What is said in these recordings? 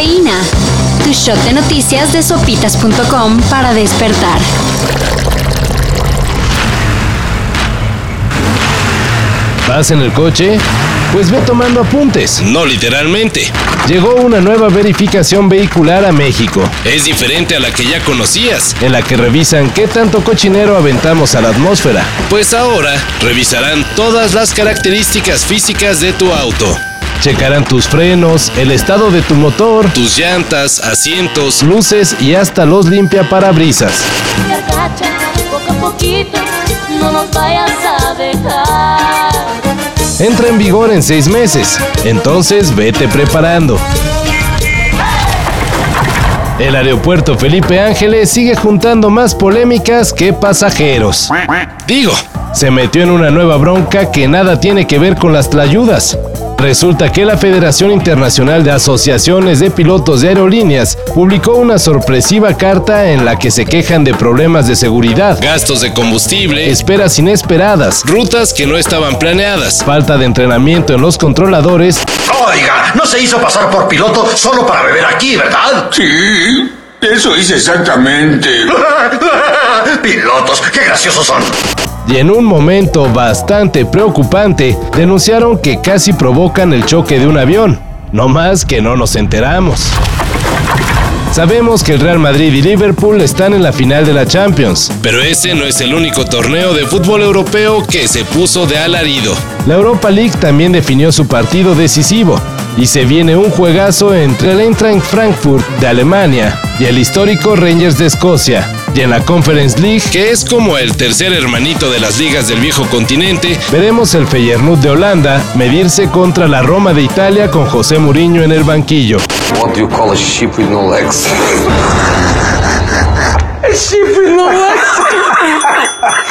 Cafeína. Tu shot de noticias de sopitas.com para despertar. ¿Vas en el coche? Pues ve tomando apuntes. No literalmente. Llegó una nueva verificación vehicular a México, Es diferente a la que ya conocías. en la que revisan qué tanto cochinero aventamos a la atmósfera. Pues ahora revisarán todas las características físicas de tu auto. Checarán tus frenos, el estado de tu motor, Tus llantas, asientos. luces y hasta los limpiaparabrisas. Poco a poquito, no nos vayas a dejar. Entra en vigor en seis meses, entonces vete preparando. El aeropuerto Felipe Ángeles sigue juntando más polémicas que pasajeros. Digo, Se metió en una nueva bronca que nada tiene que ver con las tlayudas. Resulta que la Federación Internacional de Asociaciones de Pilotos de Aerolíneas publicó una sorpresiva carta en la que se quejan de problemas de seguridad, gastos de combustible, esperas inesperadas, rutas que no estaban planeadas. falta de entrenamiento en los controladores Oiga, no se hizo pasar por piloto solo para beber aquí, ¿verdad? Sí, eso hice exactamente. Pilotos, qué graciosos son. Y en un momento bastante preocupante denunciaron que casi provocan el choque de un avión. No más que no nos enteramos. Sabemos que el Real Madrid y Liverpool están en la final de la Champions. Pero ese no es el único torneo de fútbol europeo que se puso de alarido. La Europa League también definió su partido decisivo y se viene un juegazo entre el Eintracht Frankfurt de Alemania y el histórico Rangers de Escocia. Y en la Conference League Que es como el tercer hermanito de las ligas del viejo continente. veremos el Feyenoord de Holanda medirse contra la Roma de Italia con José Mourinho en el banquillo. What do you call a sheep with no legs?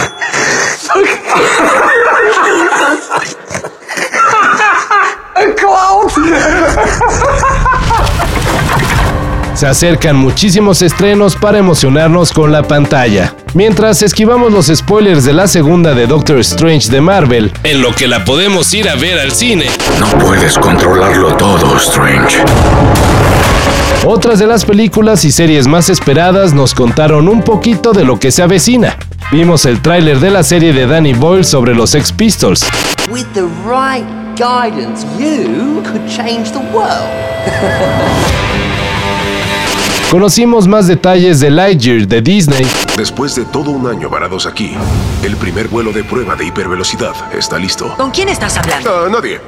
Se acercan muchísimos estrenos para emocionarnos con la pantalla. Mientras esquivamos los spoilers de la segunda de Doctor Strange de Marvel, En lo que la podemos ir a ver al cine. No puedes controlarlo todo, Strange. otras de las películas y series más esperadas nos contaron un poquito de lo que se avecina. Vimos el tráiler de la serie de Danny Boyle sobre los Sex Pistols. With the right guidance, you could change the world. Conocimos más detalles de Lightyear de Disney Después de todo un año varados aquí, el primer vuelo de prueba de hipervelocidad está listo. ¿Con quién estás hablando? Ah, nadie.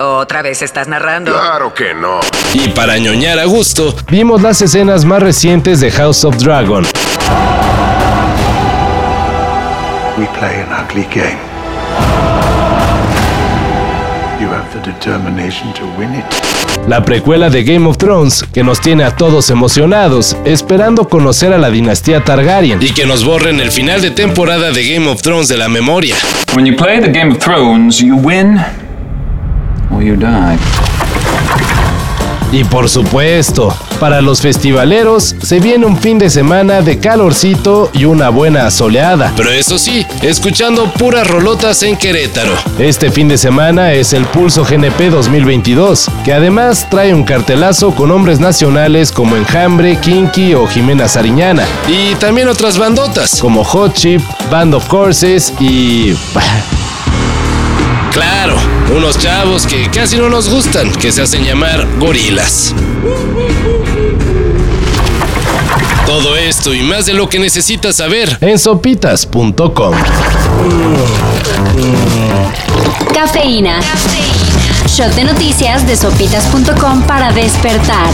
Otra vez estás narrando. Claro que no. Y para ñoñar a gusto, vimos las escenas más recientes de House of Dragon. We play an ugly game. La precuela de Game of Thrones, que nos tiene a todos emocionados, esperando conocer a la dinastía Targaryen. y que nos borren el final de temporada de Game of Thrones de la memoria. When you play the Game of Thrones, you win or you die. Y por supuesto, para los festivaleros se viene un fin de semana de calorcito y una buena soleada. Pero eso sí, escuchando puras rolotas en Querétaro. Este fin de semana es el Pulso GNP 2022, que además trae un cartelazo con hombres nacionales como Enjambre, Kinky o Jimena Sariñana, Y también otras bandotas. como Hot Chip, Band of Courses y... unos chavos que casi no nos gustan, que se hacen llamar gorilas. Todo esto y más de lo que necesitas saber en sopitas.com. Cafeína. Shot de noticias de sopitas.com para despertar.